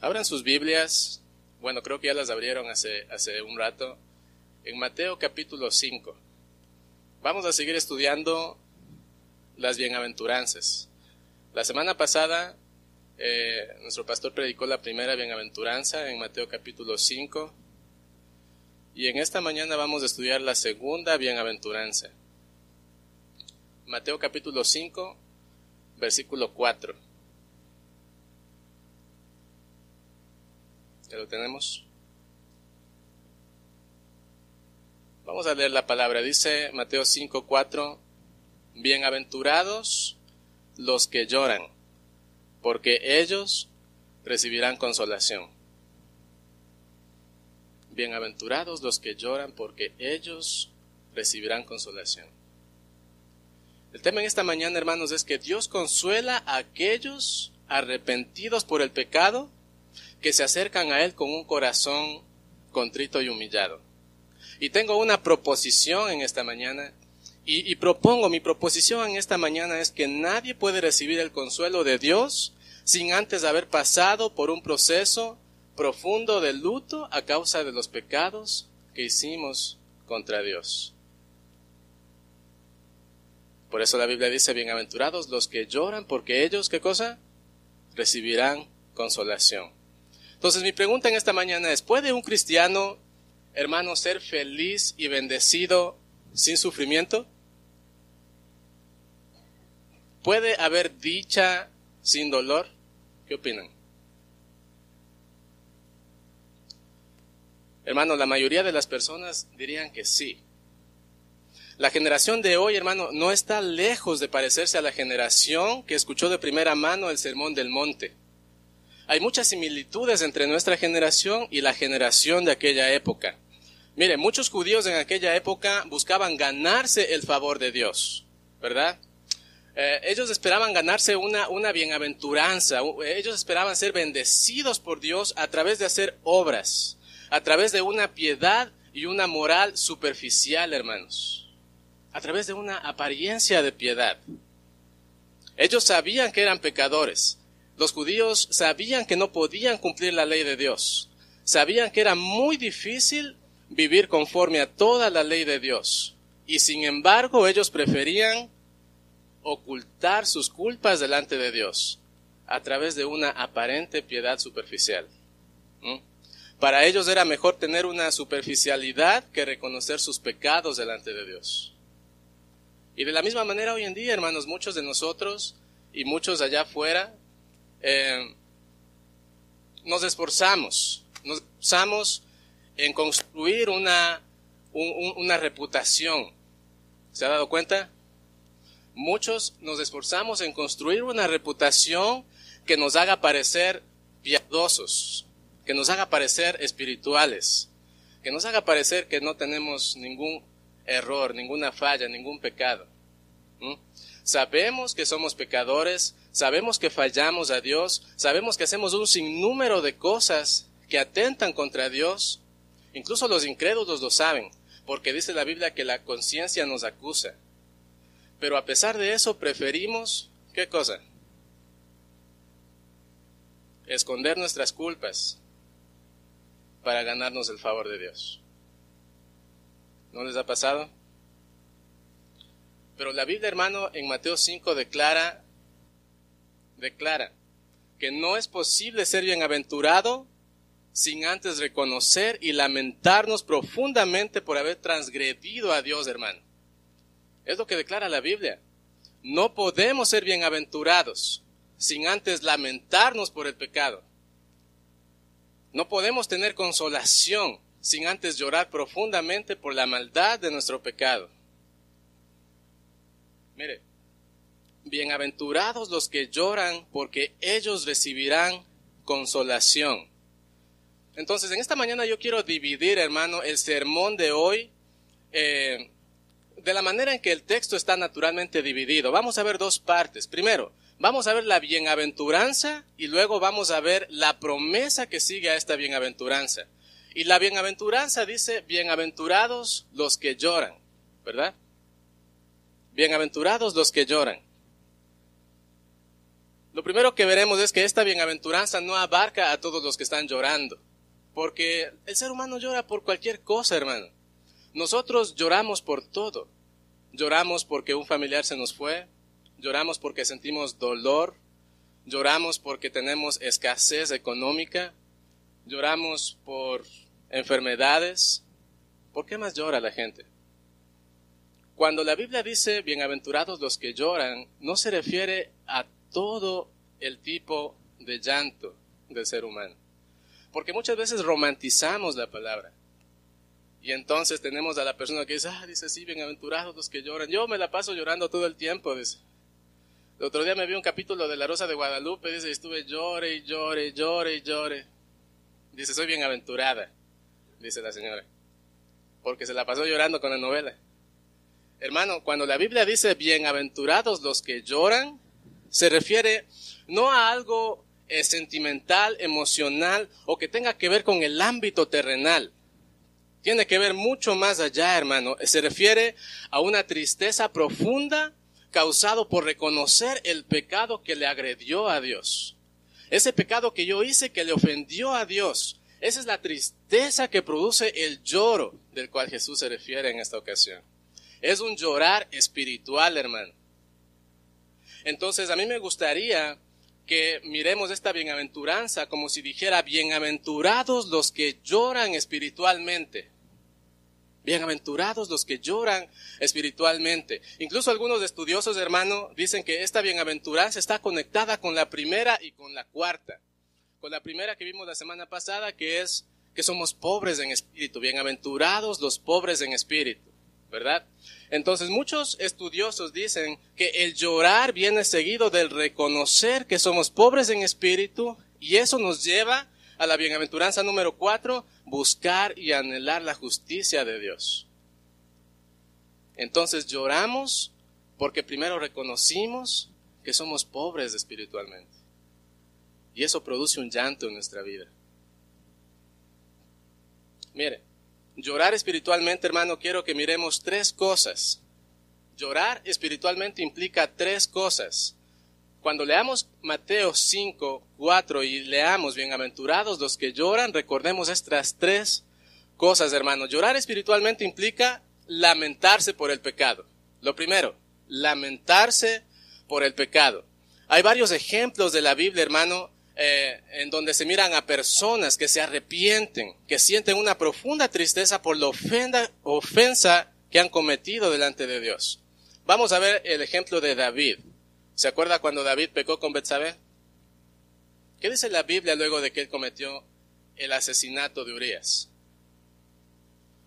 Abran sus Biblias, bueno, creo que ya las abrieron hace, hace un rato, en Mateo capítulo 5. Vamos a seguir estudiando las bienaventuranzas. La semana pasada eh, nuestro pastor predicó la primera bienaventuranza en Mateo capítulo 5 y en esta mañana vamos a estudiar la segunda bienaventuranza. Mateo capítulo 5, versículo 4. ¿Ya lo tenemos? Vamos a leer la palabra. Dice Mateo 5, 4. Bienaventurados los que lloran, porque ellos recibirán consolación. Bienaventurados los que lloran, porque ellos recibirán consolación. El tema en esta mañana, hermanos, es que Dios consuela a aquellos arrepentidos por el pecado que se acercan a Él con un corazón contrito y humillado. Y tengo una proposición en esta mañana y, propongo, mi proposición en esta mañana es que nadie puede recibir el consuelo de Dios sin antes haber pasado por un proceso profundo de luto a causa de los pecados que hicimos contra Dios. Por eso la Biblia dice, bienaventurados los que lloran, porque ellos, ¿qué cosa? Recibirán consolación. Entonces mi pregunta en esta mañana es, ¿puede un cristiano, hermano, ser feliz y bendecido sin sufrimiento? ¿Puede haber dicha sin dolor? ¿Qué opinan? Hermano, la mayoría de las personas dirían que sí. La generación de hoy, hermano, no está lejos de parecerse a la generación que escuchó de primera mano el Sermón del Monte. Hay muchas similitudes entre nuestra generación y la generación de aquella época. Mire, muchos judíos en aquella época buscaban ganarse el favor de Dios, ¿verdad? Eh, ellos esperaban ganarse una, una bienaventuranza, ellos esperaban ser bendecidos por Dios a través de hacer obras, a través de una piedad y una moral superficial, hermanos, a través de una apariencia de piedad. Ellos sabían que eran pecadores. Los judíos sabían que no podían cumplir la ley de Dios. Sabían que era muy difícil vivir conforme a toda la ley de Dios. Y sin embargo ellos preferían ocultar sus culpas delante de Dios a través de una aparente piedad superficial. Para ellos era mejor tener una superficialidad que reconocer sus pecados delante de Dios. Y de la misma manera hoy en día, hermanos, muchos de nosotros y muchos allá afuera eh, nos esforzamos, nos esforzamos en construir una, una reputación. ¿Se ha dado cuenta? muchos nos esforzamos en construir una reputación que nos haga parecer piadosos, que nos haga parecer espirituales, que nos haga parecer que no tenemos ningún error, ninguna falla, ningún pecado. Sabemos que somos pecadores, sabemos que fallamos a Dios, sabemos que hacemos un sinnúmero de cosas que atentan contra Dios. Incluso los incrédulos lo saben, porque dice la Biblia que la conciencia nos acusa. Pero a pesar de eso preferimos, ¿qué cosa? Esconder nuestras culpas para ganarnos el favor de Dios. ¿No les ha pasado? Pero la Biblia, hermano, en Mateo 5 declara, declara que no es posible ser bienaventurado sin antes reconocer y lamentarnos profundamente por haber transgredido a Dios, hermano. Es lo que declara la Biblia. No podemos ser bienaventurados sin antes lamentarnos por el pecado. No podemos tener consolación sin antes llorar profundamente por la maldad de nuestro pecado. Mire, bienaventurados los que lloran porque ellos recibirán consolación. Entonces, en esta mañana yo quiero dividir, hermano, el sermón de hoy eh, de la manera en que el texto está naturalmente dividido. Vamos a ver dos partes. Primero, vamos a ver la bienaventuranza y luego vamos a ver la promesa que sigue a esta bienaventuranza. Y la bienaventuranza dice, bienaventurados los que lloran, ¿verdad? Bienaventurados los que lloran. Primero que veremos es que esta bienaventuranza no abarca a todos los que están llorando, porque el ser humano llora por cualquier cosa, hermano. Nosotros lloramos por todo. Lloramos porque un familiar se nos fue, lloramos porque sentimos dolor, lloramos porque tenemos escasez económica, lloramos por enfermedades. ¿Por qué más llora la gente? Cuando la Biblia dice bienaventurados los que lloran, no se refiere a todo el tipo de llanto del ser humano. Porque muchas veces romantizamos la palabra. Y entonces tenemos a la persona que dice, ah, dice, sí, bienaventurados los que lloran. Yo me la paso llorando todo el tiempo, dice. El otro día me vi un capítulo de La Rosa de Guadalupe, dice, estuve llore y llore, llore y llore. Dice, soy bienaventurada, dice la señora. Porque se la pasó llorando con la novela. Hermano, cuando la Biblia dice bienaventurados los que lloran, se refiere no a algo eh, sentimental, emocional o que tenga que ver con el ámbito terrenal. Tiene que ver mucho más allá, hermano. Se refiere a una tristeza profunda causado por reconocer el pecado que le agredió a Dios. Ese pecado que yo hice que le ofendió a Dios. Esa es la tristeza que produce el lloro del cual Jesús se refiere en esta ocasión. Es un llorar espiritual, hermano. Entonces a mí me gustaría que miremos esta bienaventuranza como si dijera, bienaventurados los que lloran espiritualmente. Bienaventurados los que lloran espiritualmente. Incluso algunos estudiosos, hermano, dicen que esta bienaventuranza está conectada con la primera y con la cuarta. Con la primera que vimos la semana pasada, que es que somos pobres en espíritu. Bienaventurados los pobres en espíritu. ¿Verdad? Entonces muchos estudiosos dicen que el llorar viene seguido del reconocer que somos pobres en espíritu y eso nos lleva a la bienaventuranza número cuatro, buscar y anhelar la justicia de Dios. Entonces lloramos porque primero reconocimos que somos pobres espiritualmente. Y eso produce un llanto en nuestra vida. Mire, Llorar espiritualmente, hermano, quiero que miremos tres cosas. Llorar espiritualmente implica tres cosas. Cuando leamos Mateo 5, 4 y leamos bienaventurados los que lloran, recordemos estas tres cosas, hermano. Llorar espiritualmente implica lamentarse por el pecado. Lo primero, lamentarse por el pecado. Hay varios ejemplos de la Biblia, hermano, eh, en donde se miran a personas que se arrepienten, que sienten una profunda tristeza por la ofenda, ofensa que han cometido delante de Dios. Vamos a ver el ejemplo de David. ¿Se acuerda cuando David pecó con Betsabé? ¿Qué dice la Biblia luego de que él cometió el asesinato de Urias?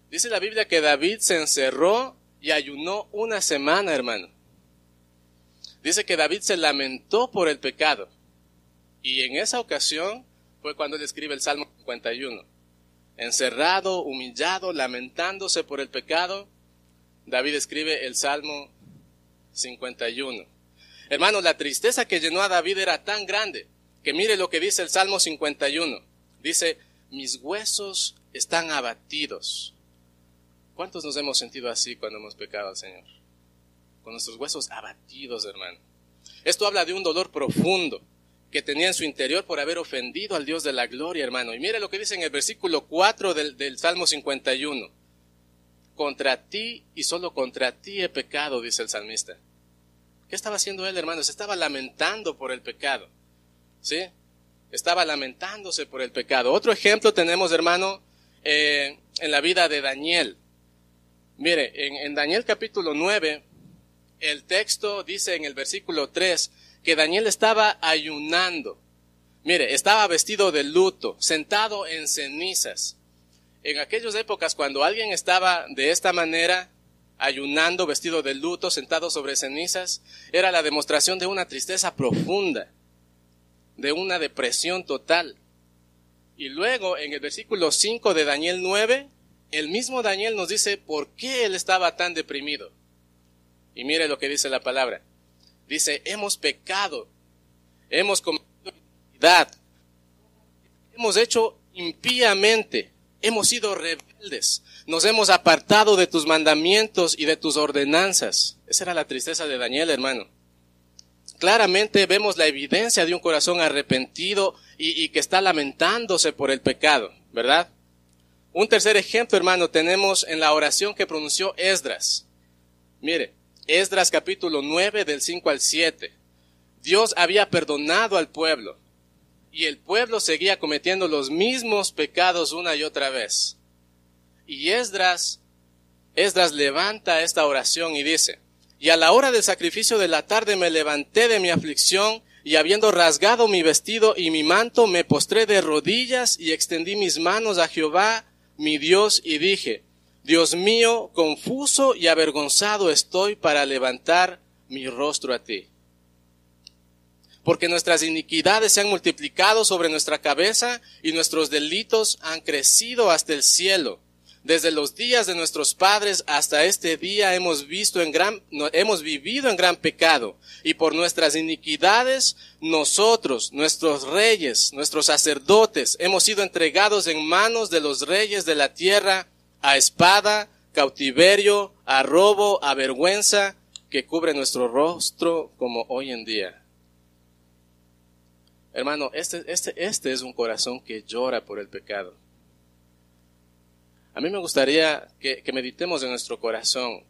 Dice la Biblia que David se encerró y ayunó una semana, hermano. Dice que David se lamentó por el pecado. Y en esa ocasión fue cuando él escribe el Salmo 51. Encerrado, humillado, lamentándose por el pecado, David escribe el Salmo 51. Hermano, la tristeza que llenó a David era tan grande que mire lo que dice el Salmo 51. Dice, mis huesos están abatidos. ¿Cuántos nos hemos sentido así cuando hemos pecado al Señor? Con nuestros huesos abatidos, hermano. Esto habla de un dolor profundo que tenía en su interior por haber ofendido al Dios de la gloria, hermano. Y mire lo que dice en el versículo 4 del, del Salmo 51. Contra ti y solo contra ti he pecado, dice el salmista. ¿Qué estaba haciendo él, hermano? Se estaba lamentando por el pecado. ¿Sí? Estaba lamentándose por el pecado. Otro ejemplo tenemos, hermano, eh, en la vida de Daniel. Mire, en, en Daniel capítulo 9, el texto dice en el versículo 3, que Daniel estaba ayunando. Mire, estaba vestido de luto, sentado en cenizas. En aquellas épocas, cuando alguien estaba de esta manera, ayunando, vestido de luto, sentado sobre cenizas, era la demostración de una tristeza profunda, de una depresión total. Y luego, en el versículo 5 de Daniel 9, el mismo Daniel nos dice por qué él estaba tan deprimido. Y mire lo que dice la palabra. Dice, hemos pecado, hemos cometido iniquidad, hemos hecho impíamente, hemos sido rebeldes, nos hemos apartado de tus mandamientos y de tus ordenanzas. Esa era la tristeza de Daniel, hermano. claramente vemos la evidencia de un corazón arrepentido y, y que está lamentándose por el pecado, ¿verdad? Un tercer ejemplo, hermano, tenemos en la oración que pronunció Esdras. Mire, Esdras capítulo 9 del 5 al 7. Dios había perdonado al pueblo y el pueblo seguía cometiendo los mismos pecados una y otra vez. Y Esdras, Esdras levanta esta oración y dice, y a la hora del sacrificio de la tarde me levanté de mi aflicción y habiendo rasgado mi vestido y mi manto, me postré de rodillas y extendí mis manos a Jehová, mi Dios, y dije, Dios mío, confuso y avergonzado estoy para levantar mi rostro a ti porque nuestras iniquidades se han multiplicado sobre nuestra cabeza y nuestros delitos han crecido hasta el cielo. Desde los días de nuestros padres hasta este día hemos visto en gran, hemos vivido en gran pecado y por nuestras iniquidades nosotros, nuestros reyes, nuestros sacerdotes, hemos sido entregados en manos de los reyes de la tierra a espada, cautiverio, a robo, a vergüenza que cubre nuestro rostro como hoy en día. Hermano, este, este, este es un corazón que llora por el pecado. A mí me gustaría que, meditemos en nuestro corazón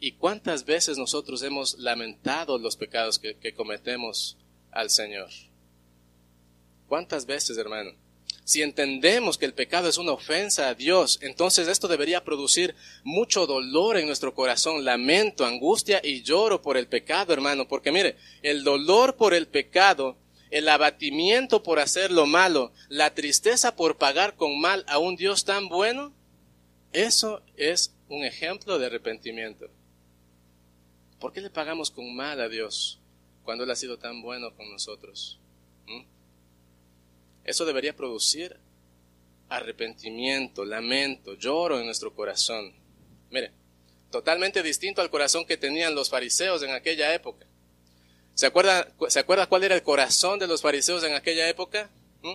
y cuántas veces nosotros hemos lamentado los pecados que, que cometemos al Señor. ¿Cuántas veces, hermano? Si entendemos que el pecado es una ofensa a Dios, entonces esto debería producir mucho dolor en nuestro corazón, lamento, angustia y lloro por el pecado, hermano, porque mire, el dolor por el pecado el abatimiento por hacer lo malo, la tristeza por pagar con mal a un Dios tan bueno, eso es un ejemplo de arrepentimiento. ¿Por qué le pagamos con mal a Dios cuando Él ha sido tan bueno con nosotros? ¿Mm? Eso debería producir arrepentimiento, lamento, lloro en nuestro corazón. Mire, totalmente distinto al corazón que tenían los fariseos en aquella época. ¿Se acuerda, ¿Se acuerda cuál era el corazón de los fariseos en aquella época? ¿Mm?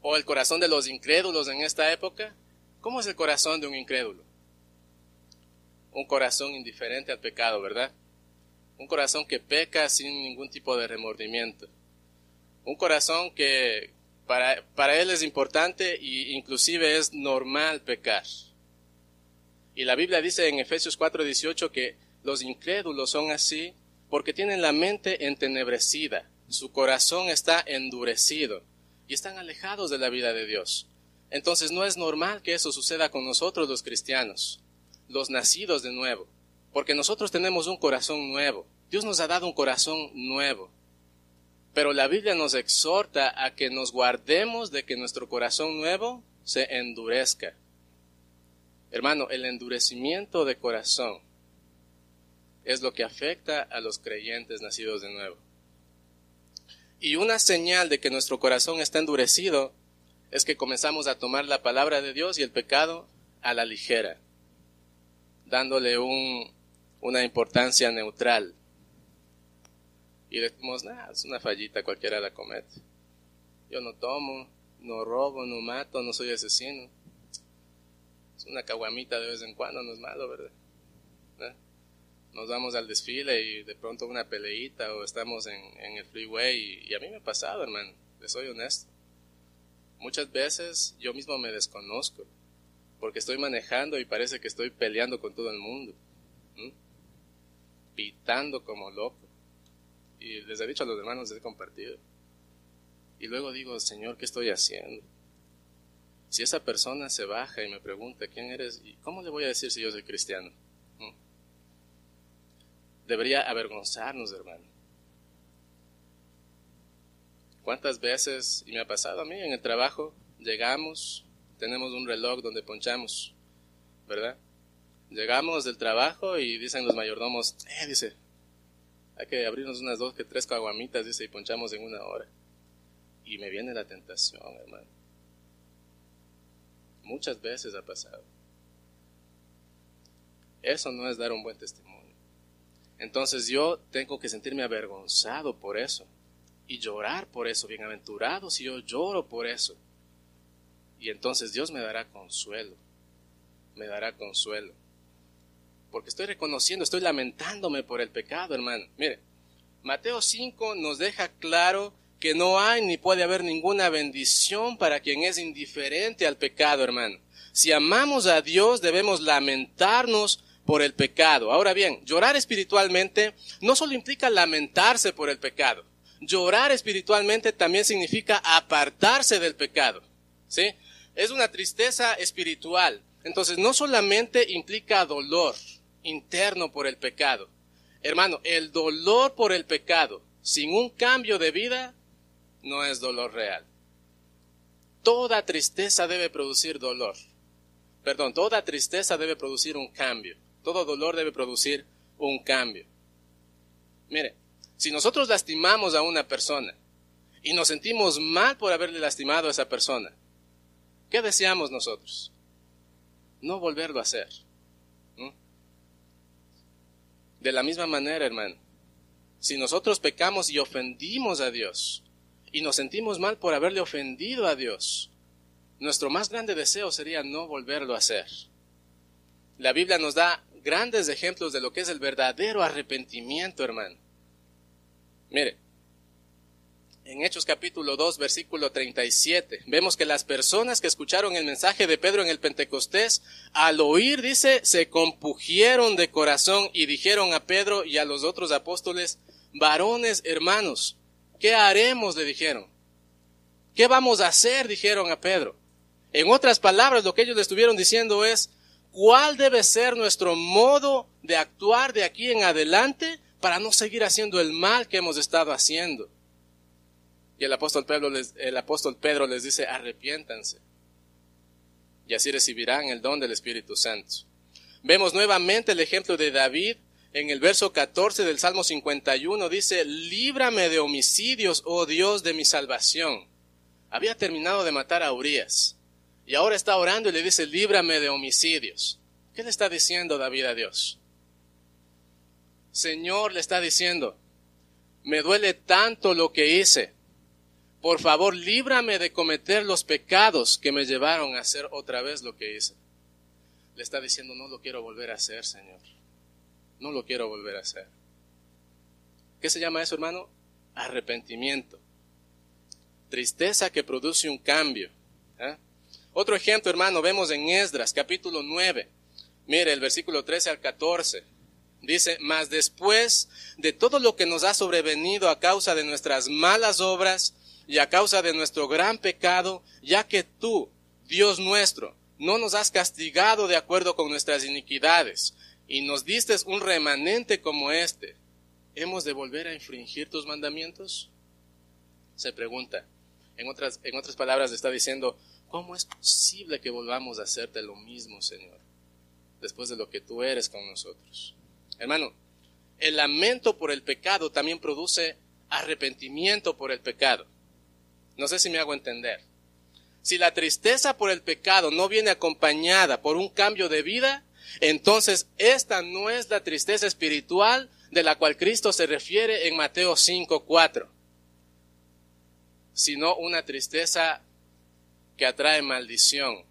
¿O el corazón de los incrédulos en esta época? ¿Cómo es el corazón de un incrédulo? Un corazón indiferente al pecado, ¿verdad? Un corazón que peca sin ningún tipo de remordimiento. Un corazón que para, para él es importante e inclusive es normal pecar. Y la Biblia dice en Efesios 4:18 que los incrédulos son así porque tienen la mente entenebrecida, su corazón está endurecido y están alejados de la vida de Dios. Entonces no es normal que eso suceda con nosotros los cristianos, los nacidos de nuevo, porque nosotros tenemos un corazón nuevo. Dios nos ha dado un corazón nuevo. Pero la Biblia nos exhorta a que nos guardemos de que nuestro corazón nuevo se endurezca. Hermano, el endurecimiento de corazón es lo que afecta a los creyentes nacidos de nuevo. Y una señal de que nuestro corazón está endurecido es que comenzamos a tomar la palabra de Dios y el pecado a la ligera, dándole un, una importancia neutral. Y decimos, nada, es una fallita, cualquiera la comete. Yo no tomo, no robo, no mato, no soy asesino. Es una caguamita de vez en cuando, no es malo, ¿verdad? ¿Eh? nos vamos al desfile y de pronto una peleita o estamos en, el freeway y, a mí me ha pasado, hermano, le soy honesto. Muchas veces yo mismo me desconozco porque estoy manejando y parece que estoy peleando con todo el mundo, pitando como loco. Y les he dicho a los hermanos, he compartido. Y luego digo, Señor, ¿qué estoy haciendo? Si esa persona se baja y me pregunta, ¿quién eres? ¿Y cómo le voy a decir si yo soy cristiano? debería avergonzarnos, hermano. ¿Cuántas veces, y me ha pasado a mí en el trabajo, llegamos, tenemos un reloj donde ponchamos, ¿verdad? Llegamos del trabajo y dicen los mayordomos, eh, dice, hay que abrirnos unas dos que tres caguamitas, dice, y ponchamos en una hora. Y me viene la tentación, hermano. Muchas veces ha pasado. Eso no es dar un buen testimonio. Entonces yo tengo que sentirme avergonzado por eso y llorar por eso, bienaventurado si yo lloro por eso. Y entonces Dios me dará consuelo, me dará consuelo. Porque estoy reconociendo, estoy lamentándome por el pecado, hermano. Mire, Mateo 5 nos deja claro que no hay ni puede haber ninguna bendición para quien es indiferente al pecado, hermano. Si amamos a Dios debemos lamentarnos por el pecado. Ahora bien, llorar espiritualmente no solo implica lamentarse por el pecado. Llorar espiritualmente también significa apartarse del pecado. ¿Sí? Es una tristeza espiritual. Entonces, no solamente implica dolor interno por el pecado. Hermano, el dolor por el pecado sin un cambio de vida no es dolor real. Toda tristeza debe producir dolor. Perdón, toda tristeza debe producir un cambio. Todo dolor debe producir un cambio. Mire, si nosotros lastimamos a una persona y nos sentimos mal por haberle lastimado a esa persona, ¿qué deseamos nosotros? No volverlo a hacer. De la misma manera, hermano, si nosotros pecamos y ofendimos a Dios, y nos sentimos mal por haberle ofendido a Dios, nuestro más grande deseo sería no volverlo a hacer. La Biblia nos da grandes ejemplos de lo que es el verdadero arrepentimiento, hermano. Mire, en Hechos capítulo 2, versículo 37, vemos que las personas que escucharon el mensaje de Pedro en el Pentecostés, al oír, dice, se compugieron de corazón y dijeron a Pedro y a los otros apóstoles, varones hermanos, ¿Qué haremos? le dijeron. ¿Qué vamos a hacer? dijeron a Pedro. En otras palabras, lo que ellos le estuvieron diciendo es, ¿cuál debe ser nuestro modo de actuar de aquí en adelante para no seguir haciendo el mal que hemos estado haciendo? Y el apóstol Pedro les, el apóstol Pedro les dice, arrepiéntanse. Y así recibirán el don del Espíritu Santo. Vemos nuevamente el ejemplo de David en el verso 14 del Salmo 51 dice, líbrame de homicidios, oh Dios de mi salvación. Había terminado de matar a Urias y ahora está orando y le dice, líbrame de homicidios. ¿Qué le está diciendo David a Dios? Señor le está diciendo, me duele tanto lo que hice. Por favor, líbrame de cometer los pecados que me llevaron a hacer otra vez lo que hice. Le está diciendo, no lo quiero volver a hacer, Señor no lo quiero volver a hacer. ¿Qué se llama eso, hermano? Arrepentimiento. Tristeza que produce un cambio. ¿eh? Otro ejemplo, hermano, vemos en Esdras, capítulo 9. Mire, el versículo 13 al 14. Dice, mas después de todo lo que nos ha sobrevenido a causa de nuestras malas obras y a causa de nuestro gran pecado, ya que tú, Dios nuestro, no nos has castigado de acuerdo con nuestras iniquidades, y nos diste un remanente como este, ¿hemos de volver a infringir tus mandamientos? Se pregunta. En otras, en otras palabras está diciendo, ¿cómo es posible que volvamos a hacerte lo mismo, Señor, después de lo que tú eres con nosotros? Hermano, el lamento por el pecado también produce arrepentimiento por el pecado. No sé si me hago entender. Si la tristeza por el pecado no viene acompañada por un cambio de vida, entonces, esta no es la tristeza espiritual de la cual Cristo se refiere en Mateo 5, 4, sino una tristeza que atrae maldición.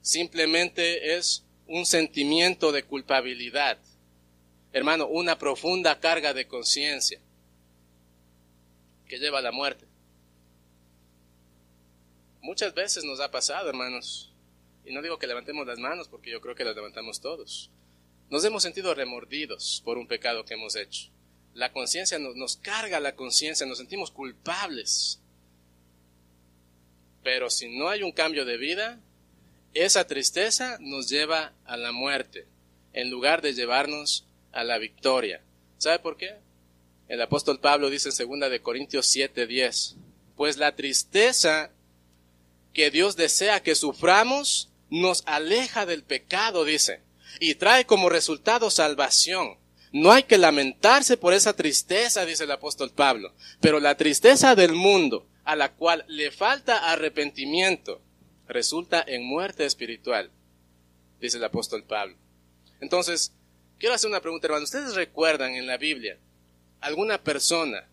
Simplemente es un sentimiento de culpabilidad. Hermano, una profunda carga de conciencia que lleva a la muerte. Muchas veces nos ha pasado, hermanos, y no digo que levantemos las manos porque yo creo que las levantamos todos. Nos hemos sentido remordidos por un pecado que hemos hecho. La conciencia nos, carga la conciencia, nos sentimos culpables. Pero si no hay un cambio de vida, esa tristeza nos lleva a la muerte, en lugar de llevarnos a la victoria. ¿Sabe por qué? El apóstol Pablo dice en 2 de Corintios 7:10, pues la tristeza que Dios desea que suframos nos aleja del pecado, dice, y trae como resultado salvación. No hay que lamentarse por esa tristeza, dice el apóstol Pablo, pero la tristeza del mundo, a la cual le falta arrepentimiento, resulta en muerte espiritual, dice el apóstol Pablo. Entonces, quiero hacer una pregunta, hermano. ¿Ustedes recuerdan en la Biblia alguna persona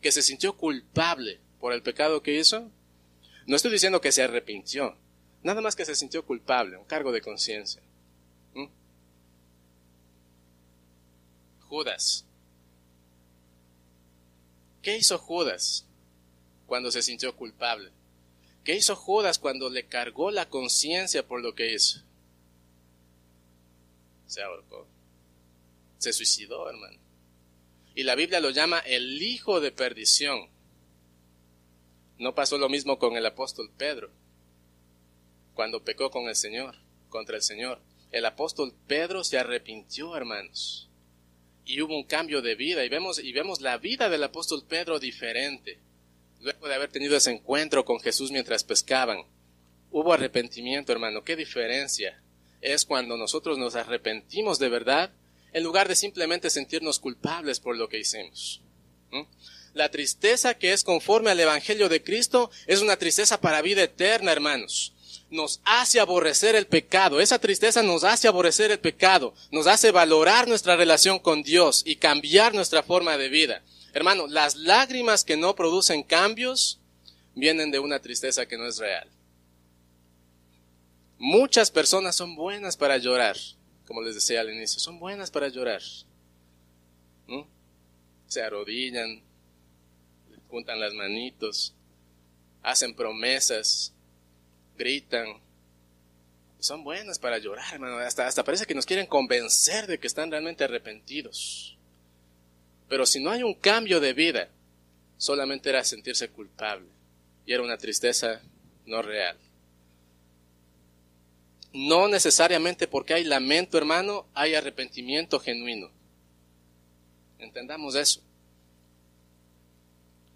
que se sintió culpable por el pecado que hizo? No estoy diciendo que se arrepintió, Nada más que se sintió culpable, un cargo de conciencia. ¿Mm? Judas. ¿qué hizo Judas cuando se sintió culpable? ¿Qué hizo Judas cuando le cargó la conciencia por lo que hizo? Se ahorcó. Se suicidó, hermano. Y la Biblia lo llama el hijo de perdición. No pasó lo mismo con el apóstol Pedro, cuando pecó con el Señor, contra el Señor. El apóstol Pedro se arrepintió, hermanos. Y hubo un cambio de vida. Y vemos, y vemos la vida del apóstol Pedro diferente. Luego de haber tenido ese encuentro con Jesús mientras pescaban. Hubo arrepentimiento, hermano. ¿Qué diferencia? Es cuando nosotros nos arrepentimos de verdad en lugar de simplemente sentirnos culpables por lo que hicimos. La tristeza que es conforme al Evangelio de Cristo es una tristeza para vida eterna, hermanos. Nos hace aborrecer el pecado. Esa tristeza nos hace aborrecer el pecado. Nos hace valorar nuestra relación con Dios y cambiar nuestra forma de vida. Hermano, las lágrimas que no producen cambios vienen de una tristeza que no es real. Muchas personas son buenas para llorar, como les decía al inicio, son buenas para llorar. Se arrodillan, juntan las manitos, hacen promesas, gritan. Son buenas para llorar. Hasta, hasta parece que nos quieren convencer de que están realmente arrepentidos. Pero si no hay un cambio de vida, solamente era sentirse culpable. Y era una tristeza no real. No necesariamente porque hay lamento, hermano, hay arrepentimiento genuino. Entendamos eso.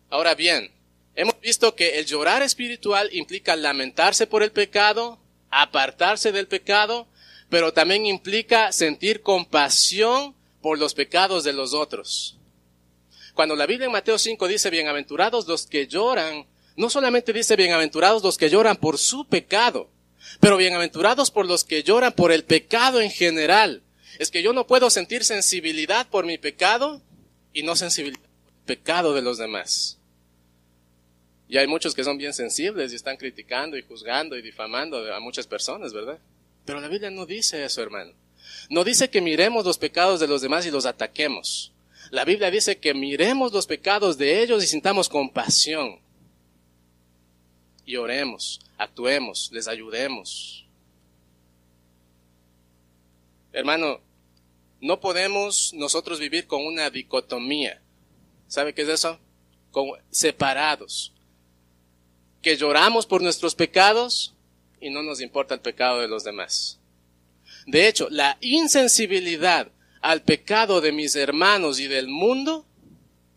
Ahora bien, hemos visto que el llorar espiritual implica lamentarse por el pecado, apartarse del pecado, pero también implica sentir compasión por los pecados de los otros. Cuando la Biblia en Mateo 5 dice bienaventurados los que lloran, no solamente dice bienaventurados los que lloran por su pecado, pero bienaventurados por los que lloran por el pecado en general. Es que yo no puedo sentir sensibilidad por mi pecado y no sensibilidad por el pecado de los demás. Y hay muchos que son bien sensibles y están criticando y juzgando y difamando a muchas personas, ¿verdad? Pero la Biblia no dice eso, hermano. No dice que miremos los pecados de los demás y los ataquemos. La Biblia dice que miremos los pecados de ellos y sintamos compasión. Y oremos, actuemos, les ayudemos. Hermano, no podemos nosotros vivir con una dicotomía. ¿Sabe qué es eso? separados que lloramos por nuestros pecados y no nos importa el pecado de los demás. De hecho, la insensibilidad al pecado de mis hermanos y del mundo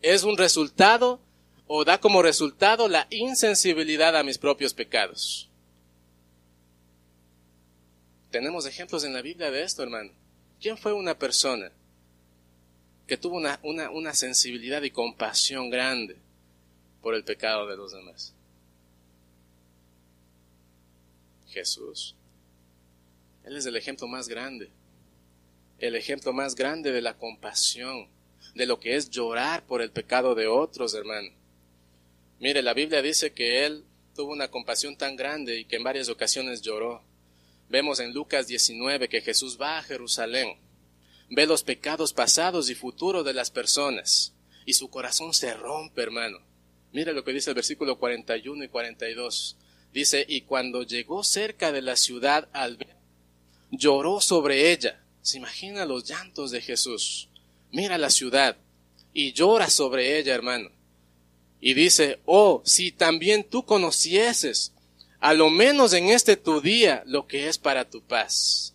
es un resultado o da como resultado la insensibilidad a mis propios pecados. Tenemos ejemplos en la Biblia de esto, hermano. ¿Quién fue una persona que tuvo una, sensibilidad y compasión grande por el pecado de los demás? Jesús. Él es el ejemplo más grande, el ejemplo más grande de la compasión, de lo que es llorar por el pecado de otros, hermano. Mire, la Biblia dice que Él tuvo una compasión tan grande y que en varias ocasiones lloró. Vemos en Lucas 19 que Jesús va a Jerusalén, ve los pecados pasados y futuros de las personas y su corazón se rompe, hermano. Mire lo que dice el versículo 41 y 42. Dice, y cuando llegó cerca de la ciudad al ver, lloró sobre ella. Se imagina los llantos de Jesús. Mira la ciudad y llora sobre ella, hermano. Y dice, oh, si también tú conocieses, a lo menos en este tu día, lo que es para tu paz.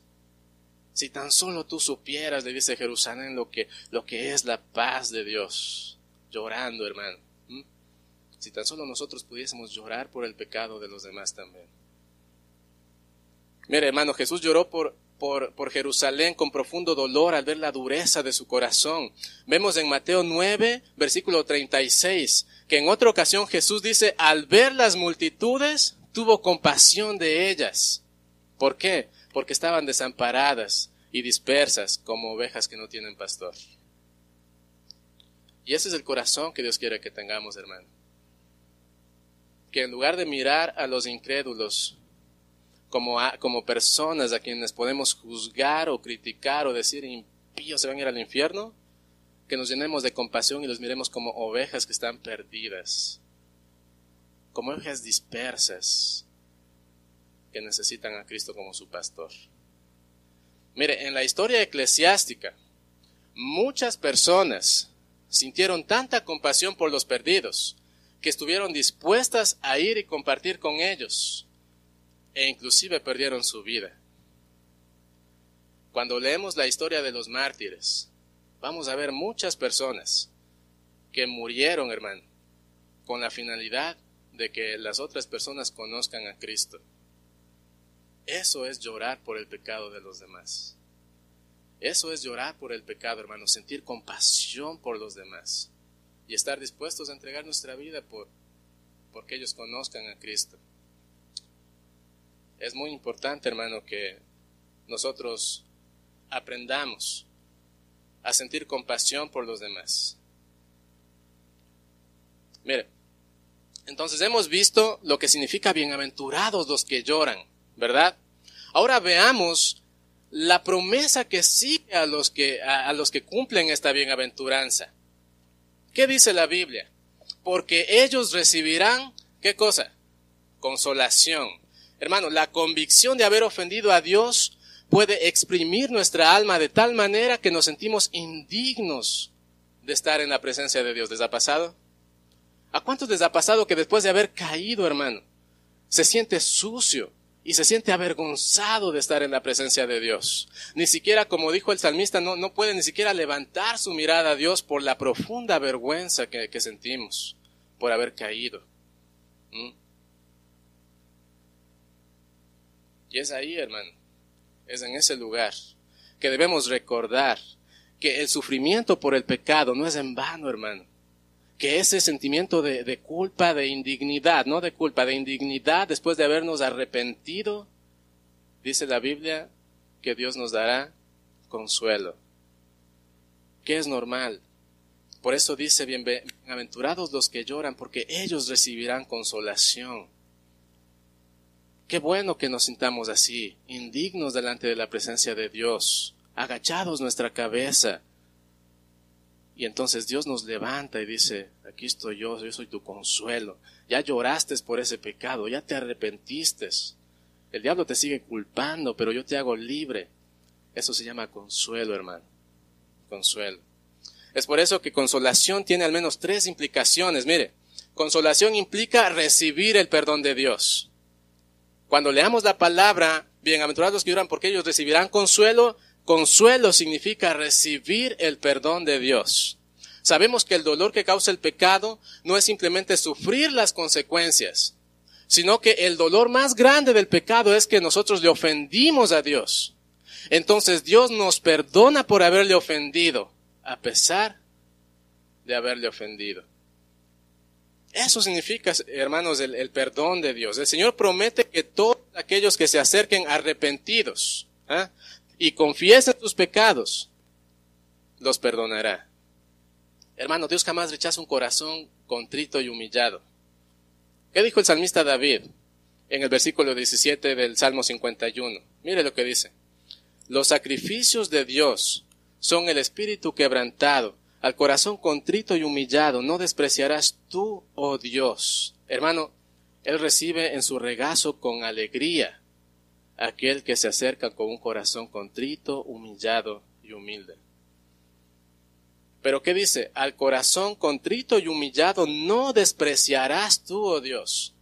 Si tan solo tú supieras, le dice Jerusalén, lo que, lo que es la paz de Dios. Llorando, hermano. Si tan solo nosotros pudiésemos llorar por el pecado de los demás también. Mire, hermano, Jesús lloró por, por, por, Jerusalén con profundo dolor al ver la dureza de su corazón. Vemos en Mateo 9, versículo 36, que en otra ocasión Jesús dice, al ver las multitudes, tuvo compasión de ellas. ¿Por qué? Porque estaban desamparadas y dispersas como ovejas que no tienen pastor. Y ese es el corazón que Dios quiere que tengamos, hermano que en lugar de mirar a los incrédulos como, como personas a quienes podemos juzgar o criticar o decir impíos se van a ir al infierno, que nos llenemos de compasión y los miremos como ovejas que están perdidas, como ovejas dispersas que necesitan a Cristo como su pastor. Mire, en la historia eclesiástica, muchas personas sintieron tanta compasión por los perdidos que estuvieron dispuestas a ir y compartir con ellos e inclusive perdieron su vida. Cuando leemos la historia de los mártires, vamos a ver muchas personas que murieron, hermano, con la finalidad de que las otras personas conozcan a Cristo. Eso es llorar por el pecado de los demás. Eso es llorar por el pecado, hermano, sentir compasión por los demás y estar dispuestos a entregar nuestra vida por porque ellos conozcan a Cristo. Es muy importante, hermano, que nosotros aprendamos a sentir compasión por los demás. Mire, entonces hemos visto lo que significa bienaventurados los que lloran, ¿verdad? Ahora veamos la promesa que sigue a los que, a, los que cumplen esta bienaventuranza. ¿Qué dice la Biblia? Porque ellos recibirán, ¿qué cosa? Consolación. Hermano, la convicción de haber ofendido a Dios puede exprimir nuestra alma de tal manera que nos sentimos indignos de estar en la presencia de Dios. ¿Les pasado? ¿A cuántos les ha pasado que después de haber caído, hermano, se siente sucio y se siente avergonzado de estar en la presencia de Dios? Ni siquiera, como dijo el salmista, no, no puede ni siquiera levantar su mirada a Dios por la profunda vergüenza que, sentimos por haber caído. ¿Mm? Y es ahí, hermano, es en ese lugar que debemos recordar que el sufrimiento por el pecado no es en vano, hermano. Que ese sentimiento de, de, culpa, de indignidad, no de culpa, de indignidad después de habernos arrepentido, dice la Biblia que Dios nos dará consuelo. Que es normal. Por eso dice, bienaventurados los que lloran, porque ellos recibirán consolación. Qué bueno que nos sintamos así, indignos delante de la presencia de Dios, agachados nuestra cabeza. Y entonces Dios nos levanta y dice, aquí estoy yo, yo soy tu consuelo. Ya lloraste por ese pecado, ya te arrepentiste. El diablo te sigue culpando, pero yo te hago libre. Eso se llama consuelo, hermano. Consuelo. Es por eso que consolación tiene al menos tres implicaciones. Mire, consolación implica recibir el perdón de Dios. Cuando leamos la palabra, bienaventurados los que lloran porque ellos recibirán consuelo, consuelo significa recibir el perdón de Dios. Sabemos que el dolor que causa el pecado no es simplemente sufrir las consecuencias, sino que el dolor más grande del pecado es que nosotros le ofendimos a Dios. Entonces Dios nos perdona por haberle ofendido, a pesar de haberle ofendido. Eso significa, hermanos, el, perdón de Dios. El Señor promete que todos aquellos que se acerquen arrepentidos ¿ah? y confiesen sus pecados, los perdonará. Hermano, Dios jamás rechaza un corazón contrito y humillado. ¿Qué dijo el salmista David en el versículo 17 del Salmo 51? Mire lo que dice. Los sacrificios de Dios son el espíritu quebrantado al corazón contrito y humillado no despreciarás tú, oh Dios. Hermano, Él recibe en su regazo con alegría aquel que se acerca con un corazón contrito, humillado y humilde. Pero ¿qué dice? Al corazón contrito y humillado no despreciarás tú, oh Dios.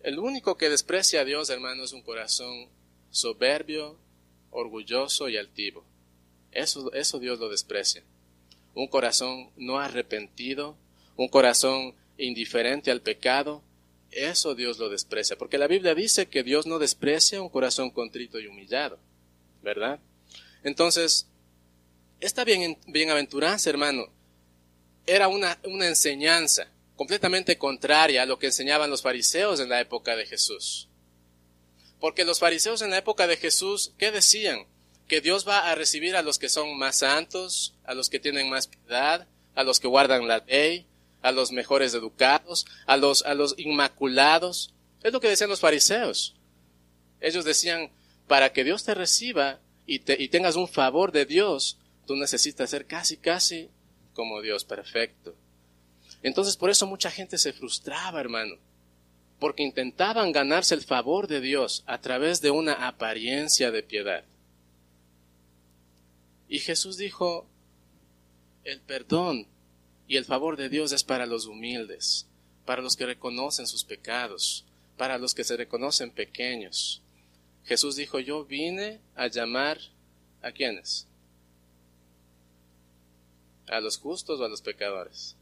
El único que desprecia a Dios, hermano, es un corazón soberbio, orgulloso y altivo. Eso, eso Dios lo desprecia. Un corazón no arrepentido, un corazón indiferente al pecado, eso Dios lo desprecia. Porque la Biblia dice que Dios no desprecia un corazón contrito y humillado, ¿verdad? Entonces, esta bien, bienaventuranza, hermano, era una, una enseñanza completamente contraria a lo que enseñaban los fariseos en la época de Jesús. Porque los fariseos en la época de Jesús, ¿qué decían? Que Dios va a recibir a los que son más santos, a los que tienen más piedad, a los que guardan la ley, a los mejores educados, a los, a los inmaculados. Es lo que decían los fariseos. Ellos decían, para que Dios te reciba y, te, y tengas un favor de Dios, Tú necesitas ser casi, casi como Dios, perfecto. Entonces por eso mucha gente se frustraba, hermano, porque intentaban ganarse el favor de Dios a través de una apariencia de piedad. Y Jesús dijo, el perdón y el favor de Dios es para los humildes, para los que reconocen sus pecados, para los que se reconocen pequeños. Jesús dijo, yo vine a llamar a quienes? ¿A los justos o a los pecadores?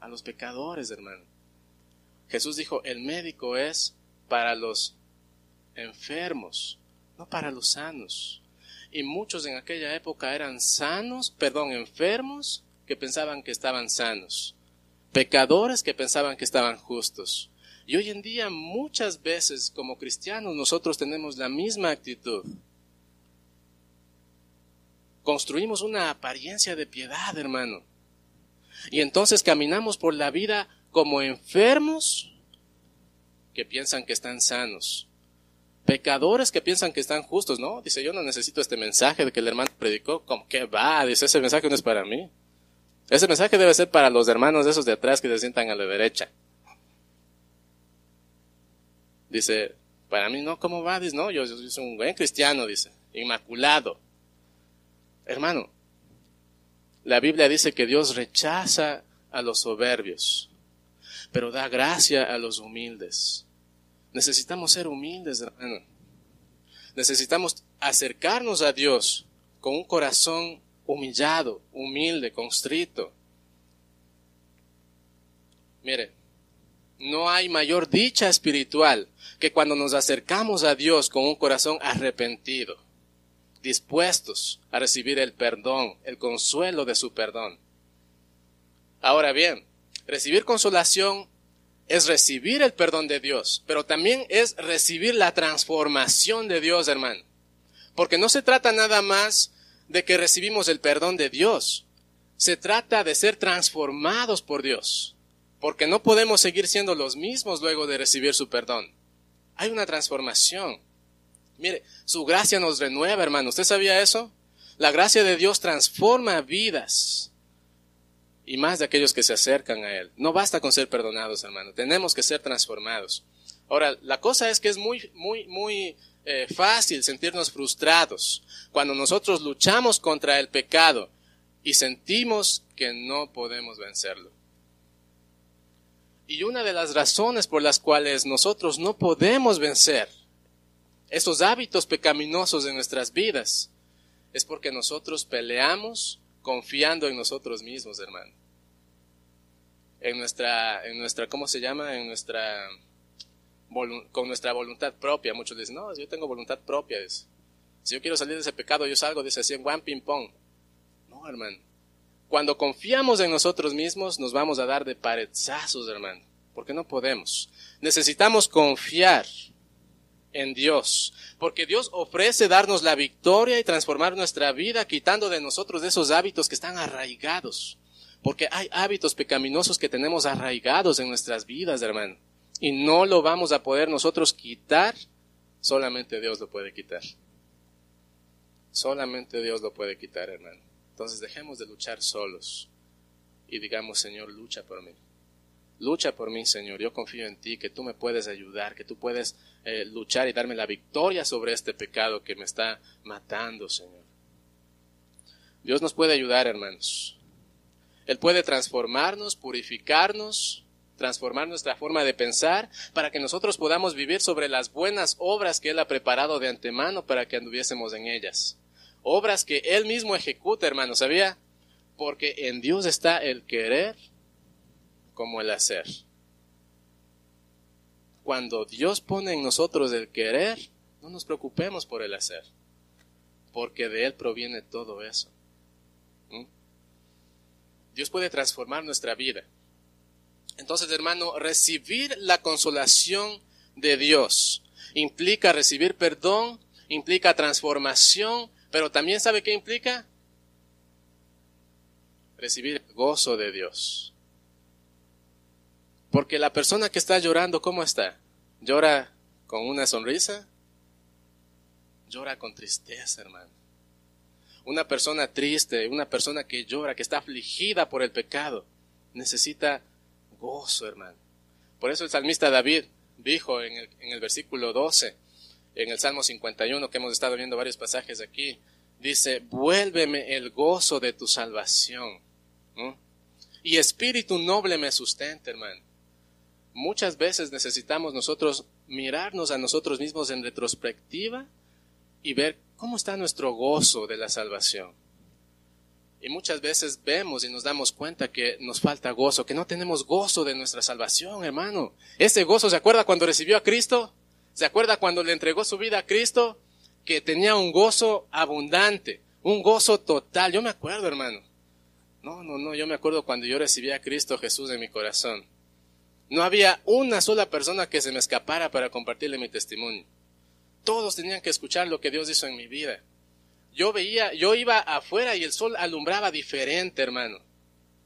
A los pecadores, hermano. Jesús dijo, el médico es para los enfermos, no para los sanos. Y muchos en aquella época eran sanos, perdón, enfermos que pensaban que estaban sanos, pecadores que pensaban que estaban justos. Y hoy en día muchas veces como cristianos nosotros tenemos la misma actitud. Construimos una apariencia de piedad, hermano. Y entonces caminamos por la vida como enfermos que piensan que están sanos. Pecadores que piensan que están justos, ¿no? Dice, yo no necesito este mensaje de que el hermano predicó. como que va? Dice, ese mensaje no es para mí. Ese mensaje debe ser para los hermanos de esos de atrás que se sientan a la derecha. Dice, para mí no, ¿cómo va? Dice, no, yo, soy un buen cristiano, dice, inmaculado. Hermano, la Biblia dice que Dios rechaza a los soberbios, pero da gracia a los humildes. Necesitamos ser humildes, hermano. Necesitamos acercarnos a Dios con un corazón humillado, humilde, constrito. Mire, no hay mayor dicha espiritual que cuando nos acercamos a Dios con un corazón arrepentido, dispuestos a recibir el perdón, el consuelo de su perdón. Ahora bien, recibir consolación es recibir el perdón de Dios, pero también es recibir la transformación de Dios, hermano. Porque no se trata nada más de que recibimos el perdón de Dios. Se trata de ser transformados por Dios porque no podemos seguir siendo los mismos luego de recibir su perdón. Hay una transformación. Mire, su gracia nos renueva, hermano. ¿Usted sabía eso? La gracia de Dios transforma vidas. Y más de aquellos que se acercan a Él. No basta con ser perdonados, hermano. Tenemos que ser transformados. Ahora, la cosa es que es muy, muy, muy eh, fácil sentirnos frustrados cuando nosotros luchamos contra el pecado y sentimos que no podemos vencerlo. Y una de las razones por las cuales nosotros no podemos vencer esos hábitos pecaminosos de nuestras vidas es porque nosotros peleamos confiando en nosotros mismos, hermano. En nuestra, en nuestra, ¿cómo se llama? En nuestra, con nuestra voluntad propia. Muchos dicen, no, yo tengo voluntad propia. Si yo quiero salir de ese pecado, yo salgo, dice así en one ping pong. No, hermano. Cuando confiamos en nosotros mismos, nos vamos a dar de parezazos, hermano, porque no podemos. Necesitamos confiar en Dios, porque Dios ofrece darnos la victoria y transformar nuestra vida, quitando de nosotros esos hábitos que están arraigados, porque hay hábitos pecaminosos que tenemos arraigados en nuestras vidas, hermano, y no lo vamos a poder nosotros quitar, solamente Dios lo puede quitar. Solamente Dios lo puede quitar, hermano. Entonces dejemos de luchar solos y digamos, Señor, lucha por mí. Lucha por mí, Señor. Yo confío en ti, que tú me puedes ayudar, que tú puedes eh, luchar y darme la victoria sobre este pecado que me está matando, Señor. Dios nos puede ayudar, hermanos. Él puede transformarnos, purificarnos, transformar nuestra forma de pensar para que nosotros podamos vivir sobre las buenas obras que Él ha preparado de antemano para que anduviésemos en ellas obras que Él mismo ejecuta, hermano, ¿sabía? Porque en Dios está el querer como el hacer. Cuando Dios pone en nosotros el querer, no nos preocupemos por el hacer, porque de Él proviene todo eso. ¿Mm? Dios puede transformar nuestra vida. Entonces, hermano, recibir la consolación de Dios implica recibir perdón, implica transformación, pero también sabe qué implica? Recibir gozo de Dios. Porque la persona que está llorando, ¿cómo está? ¿Llora con una sonrisa? Llora con tristeza, hermano. Una persona triste, una persona que llora, que está afligida por el pecado, necesita gozo, hermano. Por eso el salmista David dijo en el, versículo 12, en el Salmo 51, que hemos estado viendo varios pasajes aquí, dice, vuélveme el gozo de tu salvación. Y espíritu noble me sustente, hermano. Muchas veces necesitamos nosotros mirarnos a nosotros mismos en retrospectiva y ver cómo está nuestro gozo de la salvación. Y muchas veces vemos y nos damos cuenta que nos falta gozo, que no tenemos gozo de nuestra salvación, hermano. Ese gozo, ¿se acuerda cuando recibió a Cristo? ¿Se acuerda cuando le entregó su vida a Cristo? Que tenía un gozo abundante, un gozo total. Yo me acuerdo, hermano. No, no, no, yo me acuerdo cuando yo recibí a Cristo Jesús en mi corazón. No había una sola persona que se me escapara para compartirle mi testimonio. Todos tenían que escuchar lo que Dios hizo en mi vida. Yo veía, yo iba afuera y el sol alumbraba diferente, hermano.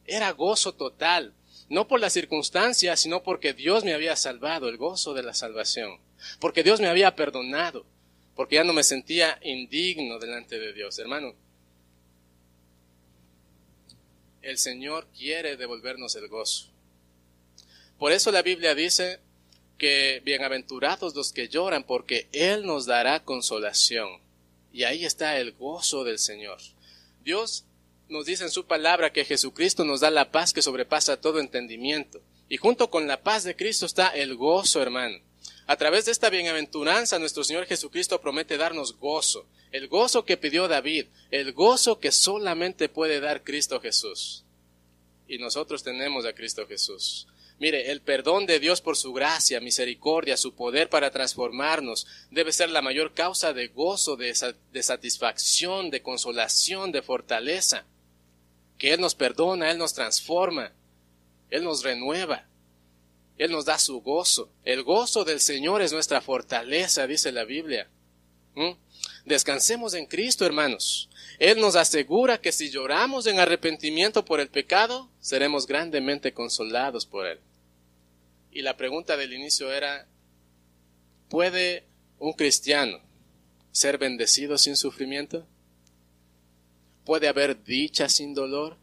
Era gozo total, no por las circunstancias, sino porque Dios me había salvado, el gozo de la salvación, porque Dios me había perdonado, porque ya no me sentía indigno delante de Dios, hermano. El Señor quiere devolvernos el gozo. Por eso la Biblia dice que bienaventurados los que lloran, porque Él nos dará consolación. Y ahí está el gozo del Señor. Dios nos dice en su palabra que Jesucristo nos da la paz que sobrepasa todo entendimiento. Y junto con la paz de Cristo está el gozo, hermano. A través de esta bienaventuranza, nuestro Señor Jesucristo promete darnos gozo, el gozo que pidió David, el gozo que solamente puede dar Cristo Jesús. Y nosotros tenemos a Cristo Jesús. Mire, el perdón de Dios por su gracia, misericordia, su poder para transformarnos, debe ser la mayor causa de gozo, de, satisfacción, de consolación, de fortaleza. Que Él nos perdona, Él nos transforma, Él nos renueva, Él nos da su gozo. El gozo del Señor es nuestra fortaleza, dice la Biblia. ¿Mm? Descansemos en Cristo, hermanos. Él nos asegura que si lloramos en arrepentimiento por el pecado, seremos grandemente consolados por Él. Y la pregunta del inicio era, ¿puede un cristiano ser bendecido sin sufrimiento? ¿Puede haber dicha sin dolor?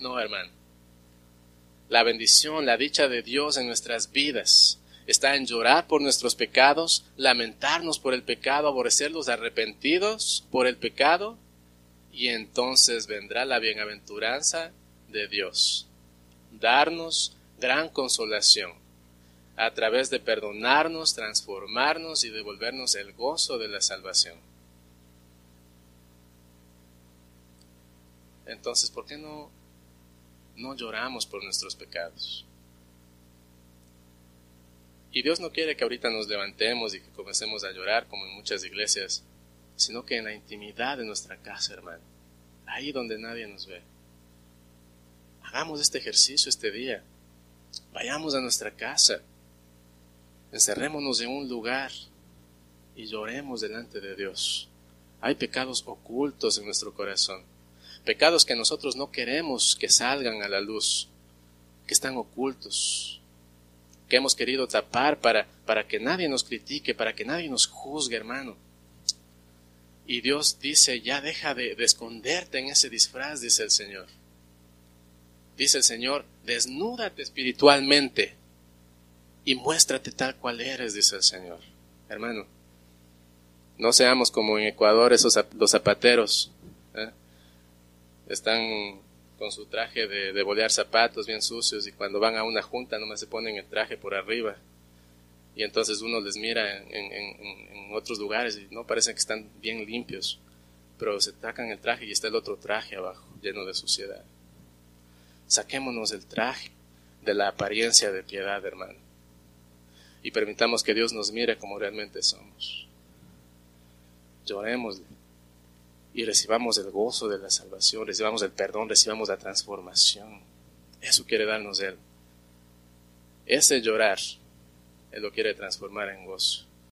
No, hermano. La bendición, la dicha de Dios en nuestras vidas está en llorar por nuestros pecados, lamentarnos por el pecado, aborrecerlos arrepentidos por el pecado, y entonces vendrá la bienaventuranza de Dios, darnos gran consolación a través de perdonarnos, transformarnos y devolvernos el gozo de la salvación. Entonces, ¿por qué no, no lloramos por nuestros pecados? Y Dios no quiere que ahorita nos levantemos y que comencemos a llorar como en muchas iglesias, sino que en la intimidad de nuestra casa, hermano, ahí donde nadie nos ve. Hagamos este ejercicio este día. Vayamos a nuestra casa, encerrémonos en un lugar y lloremos delante de Dios. Hay pecados ocultos en nuestro corazón, pecados que nosotros no queremos que salgan a la luz, que están ocultos, que hemos querido tapar para, para que nadie nos critique, para que nadie nos juzgue, hermano. Y Dios dice, ya deja de, esconderte en ese disfraz, dice el Señor. Dice el Señor, desnúdate espiritualmente y muéstrate tal cual eres, dice el Señor. Hermano, no seamos como en Ecuador esos los zapateros. ¿eh? Están con su traje de, de bolear zapatos bien sucios y cuando van a una junta nomás se ponen el traje por arriba y entonces uno les mira en, en, otros lugares y no parecen que están bien limpios, pero se tacan el traje y está el otro traje abajo lleno de suciedad. Saquémonos el traje de la apariencia de piedad, hermano, y permitamos que Dios nos mire como realmente somos. Llorémosle y recibamos el gozo de la salvación, recibamos el perdón, recibamos la transformación. Eso quiere darnos Él. Ese llorar, Él lo quiere transformar en gozo.